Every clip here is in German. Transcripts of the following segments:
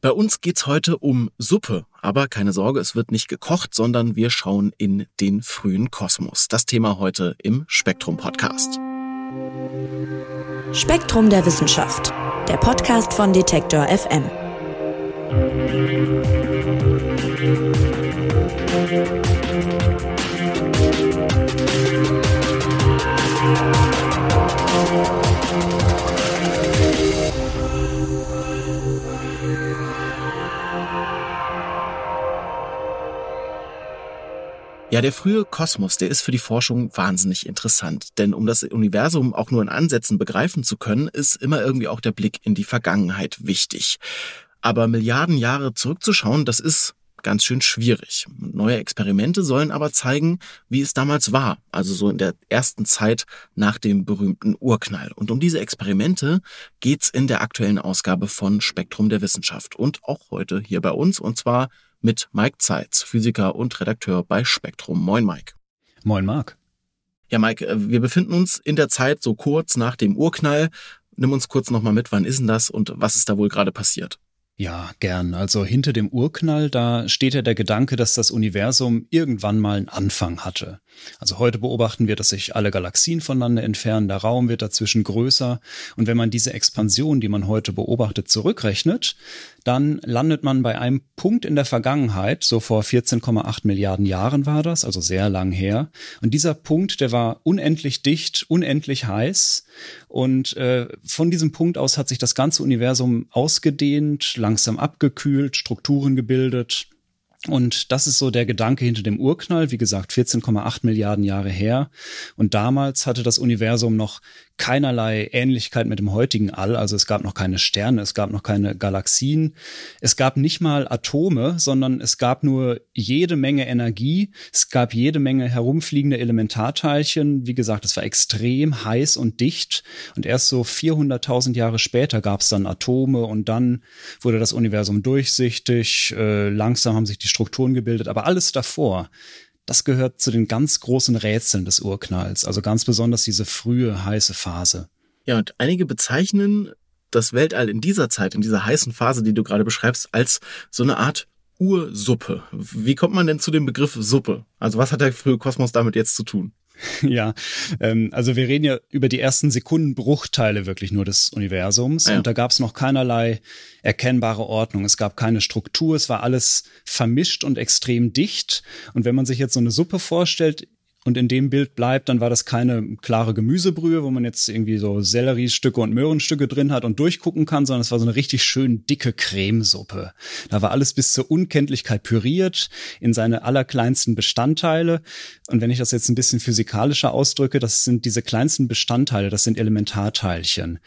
Bei uns geht's heute um Suppe, aber keine Sorge, es wird nicht gekocht, sondern wir schauen in den frühen Kosmos. Das Thema heute im Spektrum Podcast. Spektrum der Wissenschaft, der Podcast von Detektor FM. Ja, der frühe Kosmos, der ist für die Forschung wahnsinnig interessant. Denn um das Universum auch nur in Ansätzen begreifen zu können, ist immer irgendwie auch der Blick in die Vergangenheit wichtig. Aber Milliarden Jahre zurückzuschauen, das ist ganz schön schwierig. Neue Experimente sollen aber zeigen, wie es damals war, also so in der ersten Zeit nach dem berühmten Urknall. Und um diese Experimente geht's in der aktuellen Ausgabe von Spektrum der Wissenschaft und auch heute hier bei uns und zwar mit Mike Zeitz, Physiker und Redakteur bei Spektrum. Moin Mike. Moin Marc. Ja, Mike, äh, wir befinden uns in der Zeit so kurz nach dem Urknall. Nimm uns kurz nochmal mit, wann ist denn das und was ist da wohl gerade passiert? Ja, gern. Also hinter dem Urknall, da steht ja der Gedanke, dass das Universum irgendwann mal einen Anfang hatte. Also heute beobachten wir, dass sich alle Galaxien voneinander entfernen, der Raum wird dazwischen größer. Und wenn man diese Expansion, die man heute beobachtet, zurückrechnet, dann landet man bei einem Punkt in der Vergangenheit, so vor 14,8 Milliarden Jahren war das, also sehr lang her. Und dieser Punkt, der war unendlich dicht, unendlich heiß. Und äh, von diesem Punkt aus hat sich das ganze Universum ausgedehnt, langsam abgekühlt, Strukturen gebildet. Und das ist so der Gedanke hinter dem Urknall, wie gesagt, 14,8 Milliarden Jahre her. Und damals hatte das Universum noch keinerlei Ähnlichkeit mit dem heutigen All. Also es gab noch keine Sterne, es gab noch keine Galaxien, es gab nicht mal Atome, sondern es gab nur jede Menge Energie, es gab jede Menge herumfliegende Elementarteilchen. Wie gesagt, es war extrem heiß und dicht. Und erst so 400.000 Jahre später gab es dann Atome und dann wurde das Universum durchsichtig. Äh, langsam haben sich die Strukturen gebildet, aber alles davor das gehört zu den ganz großen Rätseln des Urknalls, also ganz besonders diese frühe heiße Phase. Ja, und einige bezeichnen das Weltall in dieser Zeit, in dieser heißen Phase, die du gerade beschreibst, als so eine Art Ursuppe. Wie kommt man denn zu dem Begriff Suppe? Also was hat der frühe Kosmos damit jetzt zu tun? Ja, ähm, also wir reden ja über die ersten Sekundenbruchteile wirklich nur des Universums ja. und da gab es noch keinerlei erkennbare Ordnung. Es gab keine Struktur, es war alles vermischt und extrem dicht. Und wenn man sich jetzt so eine Suppe vorstellt, und in dem Bild bleibt, dann war das keine klare Gemüsebrühe, wo man jetzt irgendwie so Selleriestücke und Möhrenstücke drin hat und durchgucken kann, sondern es war so eine richtig schön dicke Cremesuppe. Da war alles bis zur Unkenntlichkeit püriert in seine allerkleinsten Bestandteile. Und wenn ich das jetzt ein bisschen physikalischer ausdrücke, das sind diese kleinsten Bestandteile, das sind Elementarteilchen.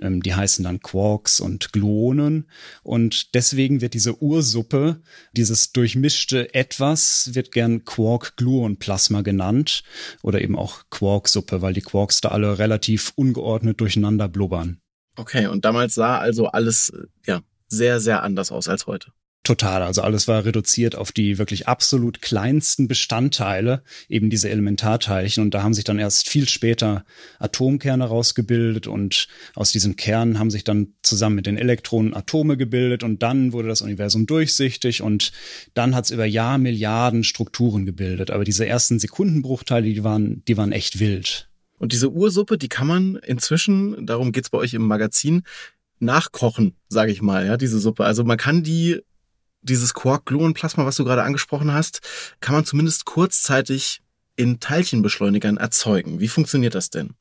Ähm, die heißen dann Quarks und Gluonen. Und deswegen wird diese Ursuppe, dieses durchmischte Etwas, wird gern Quark-Gluon-Plasma genannt oder eben auch Quarksuppe, weil die Quarks da alle relativ ungeordnet durcheinander blubbern. Okay, und damals sah also alles ja sehr, sehr anders aus als heute. Total. Also alles war reduziert auf die wirklich absolut kleinsten Bestandteile, eben diese Elementarteilchen. Und da haben sich dann erst viel später Atomkerne rausgebildet und aus diesen Kernen haben sich dann zusammen mit den Elektronen Atome gebildet und dann wurde das Universum durchsichtig und dann hat es über Jahrmilliarden Strukturen gebildet. Aber diese ersten Sekundenbruchteile, die waren, die waren echt wild. Und diese Ursuppe, die kann man inzwischen, darum geht's bei euch im Magazin, nachkochen, sage ich mal, ja, diese Suppe. Also man kann die dieses Quark-Gluon-Plasma, was du gerade angesprochen hast, kann man zumindest kurzzeitig in Teilchenbeschleunigern erzeugen. Wie funktioniert das denn?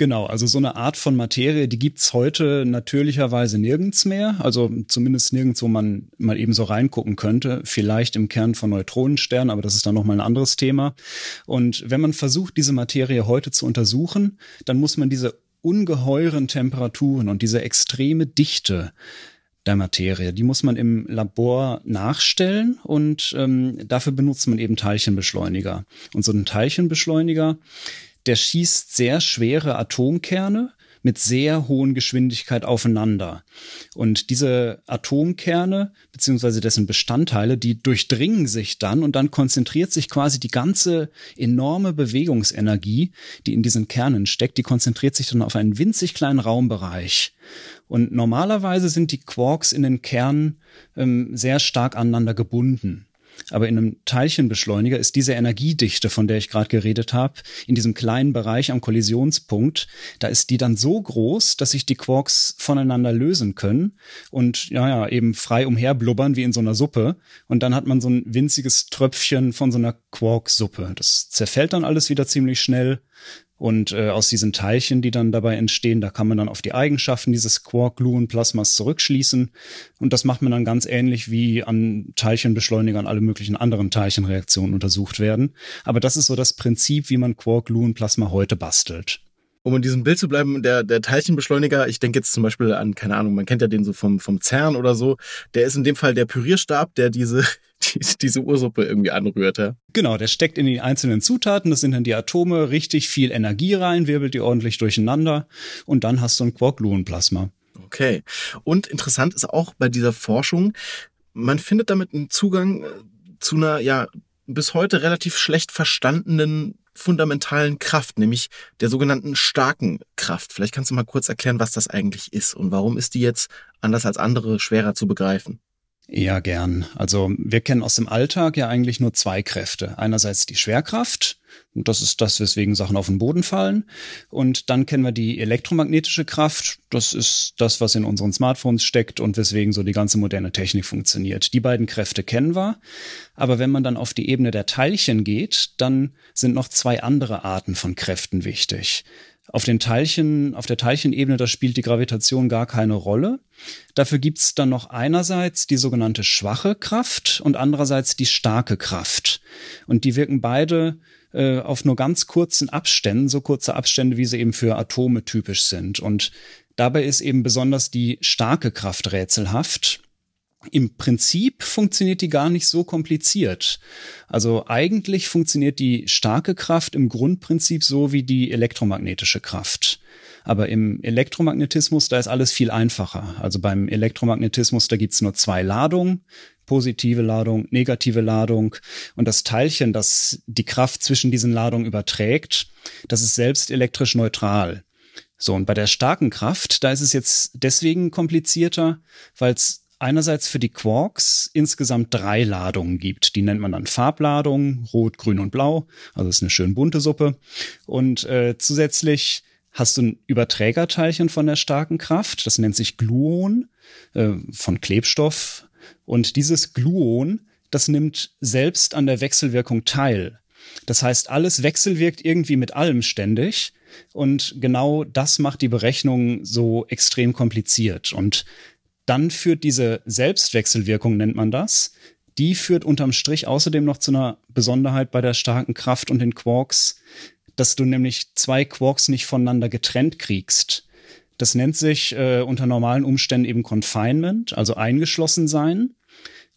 Genau, also so eine Art von Materie, die gibt's heute natürlicherweise nirgends mehr. Also zumindest nirgends, wo man mal eben so reingucken könnte. Vielleicht im Kern von Neutronensternen, aber das ist dann nochmal ein anderes Thema. Und wenn man versucht, diese Materie heute zu untersuchen, dann muss man diese ungeheuren Temperaturen und diese extreme Dichte der Materie. Die muss man im Labor nachstellen und ähm, dafür benutzt man eben Teilchenbeschleuniger. Und so ein Teilchenbeschleuniger, der schießt sehr schwere Atomkerne mit sehr hohen Geschwindigkeit aufeinander. Und diese Atomkerne beziehungsweise dessen Bestandteile, die durchdringen sich dann und dann konzentriert sich quasi die ganze enorme Bewegungsenergie, die in diesen Kernen steckt, die konzentriert sich dann auf einen winzig kleinen Raumbereich. Und normalerweise sind die Quarks in den Kernen ähm, sehr stark aneinander gebunden. Aber in einem Teilchenbeschleuniger ist diese Energiedichte, von der ich gerade geredet habe, in diesem kleinen Bereich am Kollisionspunkt, da ist die dann so groß, dass sich die Quarks voneinander lösen können und ja, ja, eben frei umherblubbern wie in so einer Suppe. Und dann hat man so ein winziges Tröpfchen von so einer Quarksuppe. Das zerfällt dann alles wieder ziemlich schnell und äh, aus diesen Teilchen, die dann dabei entstehen, da kann man dann auf die Eigenschaften dieses Quark-Gluon-Plasmas zurückschließen. Und das macht man dann ganz ähnlich wie an Teilchenbeschleunigern alle möglichen anderen Teilchenreaktionen untersucht werden. Aber das ist so das Prinzip, wie man Quark-Gluon-Plasma heute bastelt um in diesem Bild zu bleiben, der, der Teilchenbeschleuniger, ich denke jetzt zum Beispiel an, keine Ahnung, man kennt ja den so vom, vom CERN oder so, der ist in dem Fall der Pürierstab, der diese, die, diese Ursuppe irgendwie anrührt. Ja? Genau, der steckt in die einzelnen Zutaten, das sind dann die Atome, richtig viel Energie rein, wirbelt die ordentlich durcheinander und dann hast du ein Quark-Gluon-Plasma. Okay. Und interessant ist auch bei dieser Forschung, man findet damit einen Zugang äh, zu einer, ja, bis heute relativ schlecht verstandenen fundamentalen Kraft, nämlich der sogenannten starken Kraft. Vielleicht kannst du mal kurz erklären, was das eigentlich ist und warum ist die jetzt anders als andere schwerer zu begreifen? Ja, gern. Also wir kennen aus dem Alltag ja eigentlich nur zwei Kräfte. Einerseits die Schwerkraft, und das ist das, weswegen Sachen auf den Boden fallen. Und dann kennen wir die elektromagnetische Kraft. Das ist das, was in unseren Smartphones steckt und weswegen so die ganze moderne Technik funktioniert. Die beiden Kräfte kennen wir. Aber wenn man dann auf die Ebene der Teilchen geht, dann sind noch zwei andere Arten von Kräften wichtig. Auf den Teilchen, auf der Teilchenebene, da spielt die Gravitation gar keine Rolle. Dafür gibt's dann noch einerseits die sogenannte schwache Kraft und andererseits die starke Kraft. Und die wirken beide äh, auf nur ganz kurzen Abständen, so kurze Abstände, wie sie eben für Atome typisch sind. Und dabei ist eben besonders die starke Kraft rätselhaft im Prinzip funktioniert die gar nicht so kompliziert. Also eigentlich funktioniert die starke Kraft im Grundprinzip so wie die elektromagnetische Kraft. Aber im Elektromagnetismus, da ist alles viel einfacher. Also beim Elektromagnetismus, da gibt's nur zwei Ladungen, positive Ladung, negative Ladung. Und das Teilchen, das die Kraft zwischen diesen Ladungen überträgt, das ist selbst elektrisch neutral. So, und bei der starken Kraft, da ist es jetzt deswegen komplizierter, weil es einerseits für die Quarks insgesamt drei Ladungen gibt. Die nennt man dann Farbladungen, rot, grün und blau. Also ist eine schön bunte Suppe. Und äh, zusätzlich hast du ein Überträgerteilchen von der starken Kraft. Das nennt sich Gluon äh, von Klebstoff. Und dieses Gluon, das nimmt selbst an der Wechselwirkung teil. Das heißt, alles wechselwirkt irgendwie mit allem ständig. Und genau das macht die Berechnung so extrem kompliziert. Und dann führt diese Selbstwechselwirkung, nennt man das, die führt unterm Strich außerdem noch zu einer Besonderheit bei der starken Kraft und den Quarks, dass du nämlich zwei Quarks nicht voneinander getrennt kriegst. Das nennt sich äh, unter normalen Umständen eben Confinement, also eingeschlossen sein.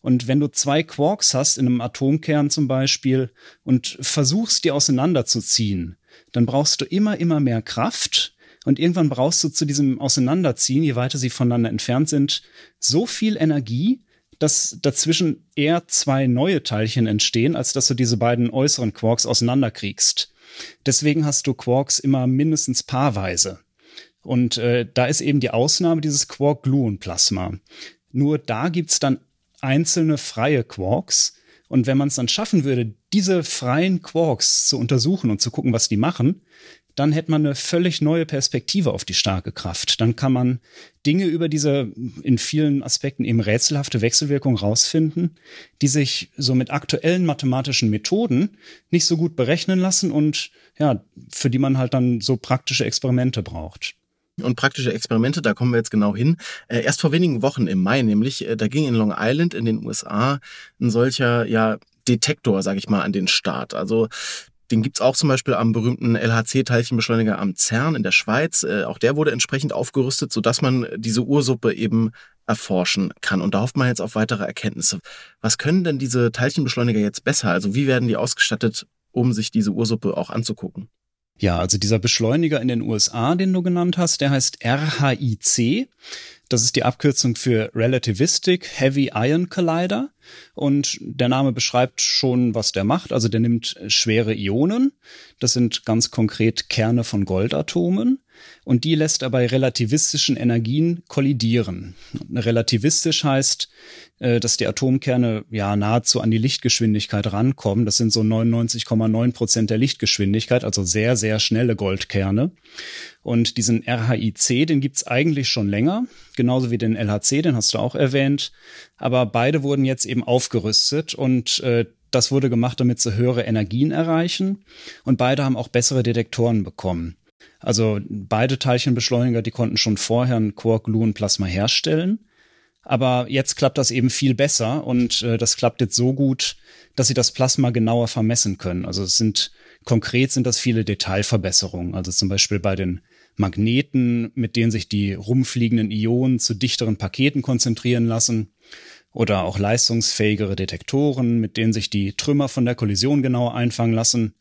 Und wenn du zwei Quarks hast, in einem Atomkern zum Beispiel, und versuchst, die auseinanderzuziehen, dann brauchst du immer, immer mehr Kraft und irgendwann brauchst du zu diesem Auseinanderziehen, je weiter sie voneinander entfernt sind, so viel Energie, dass dazwischen eher zwei neue Teilchen entstehen, als dass du diese beiden äußeren Quarks auseinanderkriegst. Deswegen hast du Quarks immer mindestens paarweise. Und äh, da ist eben die Ausnahme dieses Quark-Gluon-Plasma. Nur da gibt's dann einzelne freie Quarks. Und wenn man es dann schaffen würde, diese freien Quarks zu untersuchen und zu gucken, was die machen, dann hätte man eine völlig neue Perspektive auf die starke Kraft. Dann kann man Dinge über diese in vielen Aspekten eben rätselhafte Wechselwirkung rausfinden, die sich so mit aktuellen mathematischen Methoden nicht so gut berechnen lassen und ja, für die man halt dann so praktische Experimente braucht und praktische Experimente, da kommen wir jetzt genau hin. Äh, erst vor wenigen Wochen im Mai nämlich, äh, da ging in Long Island in den USA ein solcher, ja, Detektor, sage ich mal, an den Start. Also den gibt's auch zum Beispiel am berühmten LHC-Teilchenbeschleuniger am CERN in der Schweiz. Äh, auch der wurde entsprechend aufgerüstet, sodass man diese Ursuppe eben erforschen kann. Und da hofft man jetzt auf weitere Erkenntnisse. Was können denn diese Teilchenbeschleuniger jetzt besser? Also wie werden die ausgestattet, um sich diese Ursuppe auch anzugucken? Ja, also dieser Beschleuniger in den USA, den du genannt hast, der heißt RHIC. Das ist die Abkürzung für Relativistic Heavy Ion Collider. Und der Name beschreibt schon, was der macht. Also der nimmt schwere Ionen. Das sind ganz konkret Kerne von Goldatomen und die lässt er bei relativistischen Energien kollidieren. Relativistisch heißt, äh, dass die Atomkerne ja nahezu an die Lichtgeschwindigkeit rankommen. Das sind so 99,9 Prozent der Lichtgeschwindigkeit, also sehr, sehr schnelle Goldkerne. Und diesen RHIC, den gibt's eigentlich schon länger, genauso wie den LHC, den hast du auch erwähnt. Aber beide wurden jetzt eben aufgerüstet und äh, das wurde gemacht, damit sie höhere Energien erreichen. Und beide haben auch bessere Detektoren bekommen. Also beide Teilchenbeschleuniger, die konnten schon vorher ein Quark-Gluon-Plasma herstellen. Aber jetzt klappt das eben viel besser und äh, das klappt jetzt so gut, dass sie das Plasma genauer vermessen können. Also es sind konkret sind das viele Detailverbesserungen. Also zum Beispiel bei den Magneten, mit denen sich die rumfliegenden Ionen zu dichteren Paketen konzentrieren lassen oder auch leistungsfähigere Detektoren, mit denen sich die Trümmer von der Kollision genauer einfangen lassen.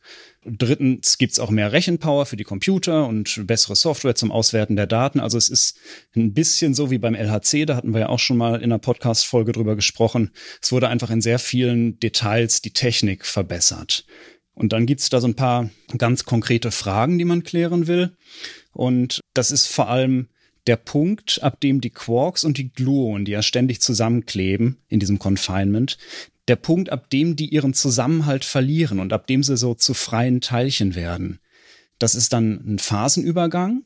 Drittens gibt's auch mehr Rechenpower für die Computer und bessere Software zum Auswerten der Daten. Also es ist ein bisschen so wie beim LHC, da hatten wir ja auch schon mal in einer Podcast-Folge drüber gesprochen. Es wurde einfach in sehr vielen Details die Technik verbessert. Und dann gibt's da so ein paar ganz konkrete Fragen, die man klären will. Und das ist vor allem der Punkt, ab dem die Quarks und die Gluonen, die ja ständig zusammenkleben in diesem Confinement, der Punkt, ab dem die ihren Zusammenhalt verlieren und ab dem sie so zu freien Teilchen werden. Das ist dann ein Phasenübergang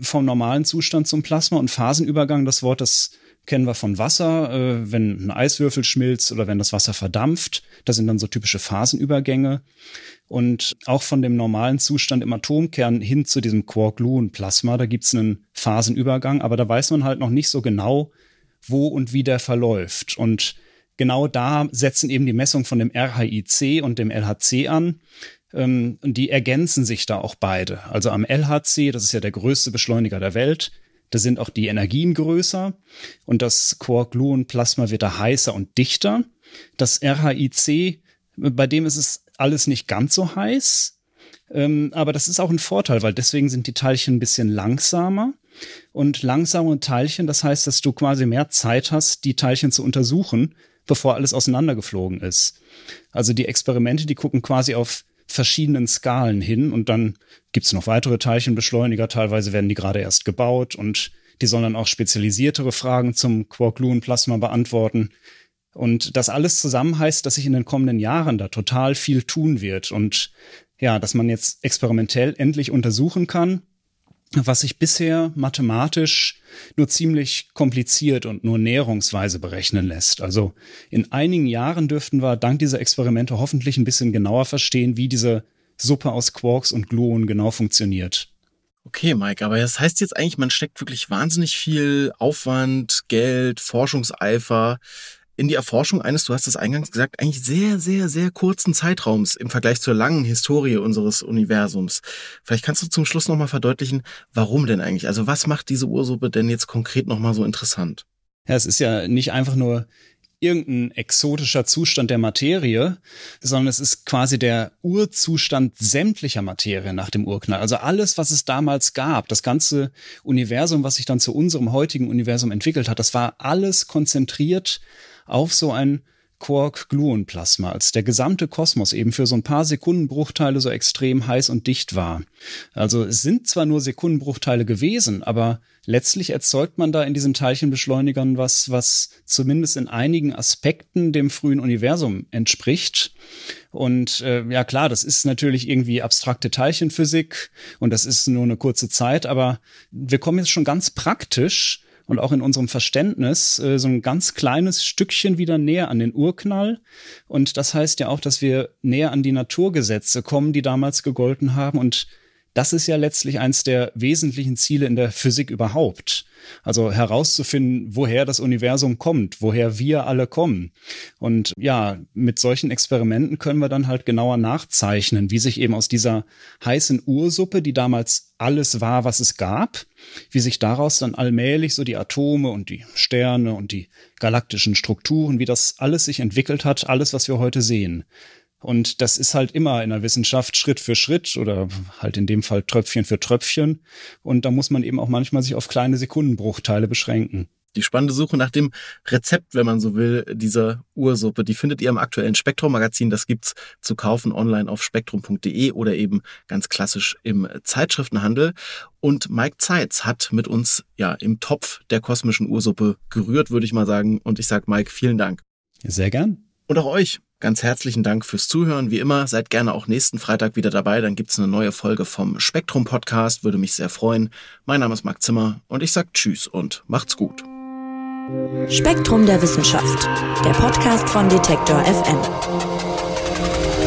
vom normalen Zustand zum Plasma und Phasenübergang, das Wort, das kennen wir von Wasser, äh, wenn ein Eiswürfel schmilzt oder wenn das Wasser verdampft. Das sind dann so typische Phasenübergänge. Und auch von dem normalen Zustand im Atomkern hin zu diesem Quark-Gluon-Plasma, da gibt's einen Phasenübergang, aber da weiß man halt noch nicht so genau, wo und wie der verläuft. Und genau da setzen eben die Messungen von dem RHIC und dem LHC an. Ähm, und die ergänzen sich da auch beide. Also am LHC, das ist ja der größte Beschleuniger der Welt, da sind auch die Energien größer und das Quark-Gluon-Plasma wird da heißer und dichter. Das RHIC, bei dem ist es alles nicht ganz so heiß, ähm, aber das ist auch ein Vorteil, weil deswegen sind die Teilchen ein bisschen langsamer. Und langsame Teilchen, das heißt, dass du quasi mehr Zeit hast, die Teilchen zu untersuchen, bevor alles auseinandergeflogen ist. Also die Experimente, die gucken quasi auf verschiedenen Skalen hin und dann gibt's noch weitere Teilchenbeschleuniger, teilweise werden die gerade erst gebaut und die sollen dann auch spezialisiertere Fragen zum Quark-Gluon-Plasma beantworten. Und das alles zusammen heißt, dass sich in den kommenden Jahren da total viel tun wird und ja, dass man jetzt experimentell endlich untersuchen kann, was sich bisher mathematisch nur ziemlich kompliziert und nur näherungsweise berechnen lässt. Also in einigen Jahren dürften wir dank dieser Experimente hoffentlich ein bisschen genauer verstehen, wie diese Suppe aus Quarks und Gluonen genau funktioniert. Okay, Mike, aber das heißt jetzt eigentlich, man steckt wirklich wahnsinnig viel Aufwand, Geld, Forschungseifer in die Erforschung eines, du hast es eingangs gesagt, eigentlich sehr, sehr, sehr kurzen Zeitraums im Vergleich zur langen Historie unseres Universums. Vielleicht kannst du zum Schluss nochmal verdeutlichen, warum denn eigentlich? Also was macht diese Ursuppe denn jetzt konkret nochmal so interessant? Ja, es ist ja nicht einfach nur irgendein exotischer Zustand der Materie, sondern es ist quasi der Urzustand sämtlicher Materie nach dem Urknall. Also alles, was es damals gab, das ganze Universum, was sich dann zu unserem heutigen Universum entwickelt hat, das war alles konzentriert auf so ein Quark-Gluon-Plasma, als der gesamte Kosmos eben für so ein paar Sekundenbruchteile so extrem heiß und dicht war. Also es sind zwar nur Sekundenbruchteile gewesen, aber letztlich erzeugt man da in diesen Teilchenbeschleunigern was, was zumindest in einigen Aspekten dem frühen Universum entspricht. Und äh, ja klar, das ist natürlich irgendwie abstrakte Teilchenphysik und das ist nur eine kurze Zeit, aber wir kommen jetzt schon ganz praktisch und auch in unserem Verständnis äh, so ein ganz kleines Stückchen wieder näher an den Urknall. Und das heißt ja auch, dass wir näher an die Naturgesetze kommen, die damals gegolten haben und das ist ja letztlich eins der wesentlichen Ziele in der Physik überhaupt. Also herauszufinden, woher das Universum kommt, woher wir alle kommen. Und ja, mit solchen Experimenten können wir dann halt genauer nachzeichnen, wie sich eben aus dieser heißen Ursuppe, die damals alles war, was es gab, wie sich daraus dann allmählich so die Atome und die Sterne und die galaktischen Strukturen, wie das alles sich entwickelt hat, alles, was wir heute sehen. Und das ist halt immer in der Wissenschaft Schritt für Schritt oder halt in dem Fall Tröpfchen für Tröpfchen. Und da muss man eben auch manchmal sich auf kleine Sekundenbruchteile beschränken. Die spannende Suche nach dem Rezept, wenn man so will, dieser Ursuppe, die findet ihr im aktuellen Spektrum-Magazin. Das gibt's zu kaufen online auf spektrum.de oder eben ganz klassisch im Zeitschriftenhandel. Und Mike Zeitz hat mit uns ja im Topf der kosmischen Ursuppe gerührt, würde ich mal sagen. Und ich sage Mike, vielen Dank. Sehr gern. Und auch euch ganz herzlichen Dank fürs Zuhören. Wie immer, seid gerne auch nächsten Freitag wieder dabei. Dann gibt's eine neue Folge vom Spektrum Podcast. Würde mich sehr freuen. Mein Name ist Marc Zimmer und ich sage Tschüss und macht's gut. Spektrum der Wissenschaft, der Podcast von Detektor FM.